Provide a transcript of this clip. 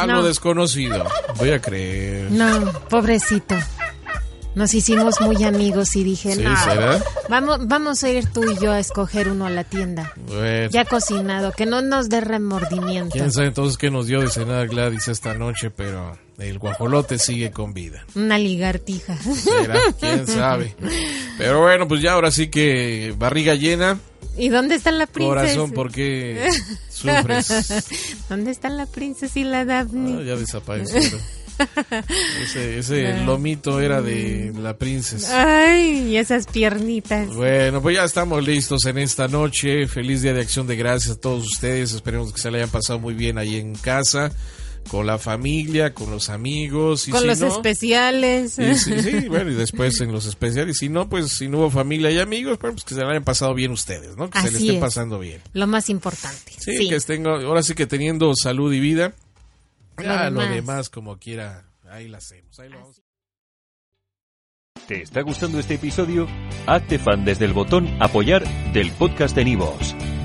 algo no. desconocido. Voy a creer. No, pobrecito. Nos hicimos muy amigos y dije, ¿Sí, no, será? vamos, vamos a ir tú y yo a escoger uno a la tienda. Bueno, Ya cocinado, que no nos dé remordimiento. quién sabe entonces qué nos dio de cenar Gladys esta noche, pero el guajolote sigue con vida. Una ligartija. ¿Será? ¿Quién sabe? Pero bueno, pues ya ahora sí que barriga llena, ¿Y dónde está la princesa? corazón, ¿por qué sufres? ¿Dónde está la princesa y la Daphne? Ah, ya desaparecieron. Ese, ese lomito era de la princesa. Ay, y esas piernitas. Bueno, pues ya estamos listos en esta noche. Feliz Día de Acción de Gracias a todos ustedes. Esperemos que se le hayan pasado muy bien ahí en casa, con la familia, con los amigos. Y Con si los no, especiales. Sí, sí, sí, bueno, y después en los especiales. Si no, pues si no hubo familia y amigos, bueno, pues que se le hayan pasado bien ustedes, ¿no? Que se le Así estén es. pasando bien. Lo más importante. Sí, Sí. que estén, ahora sí que teniendo salud y vida. Ya lo demás, demás. como quiera, ahí la hacemos. Ahí lo vamos. ¿Te está gustando este episodio? Hazte fan desde el botón Apoyar del podcast de Nivos.